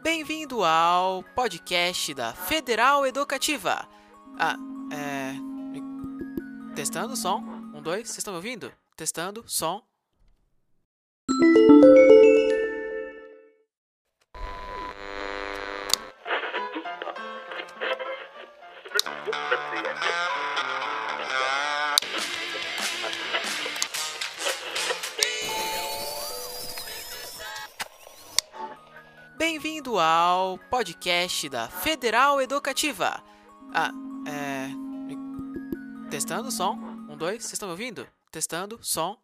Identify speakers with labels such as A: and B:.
A: Bem-vindo ao podcast da Federal Educativa. Ah, é. Testando som. Um, dois, vocês estão me ouvindo? Testando som. Bem-vindo ao podcast da Federal Educativa. Ah, é. Testando som. Um, dois, vocês estão me ouvindo? Testando som.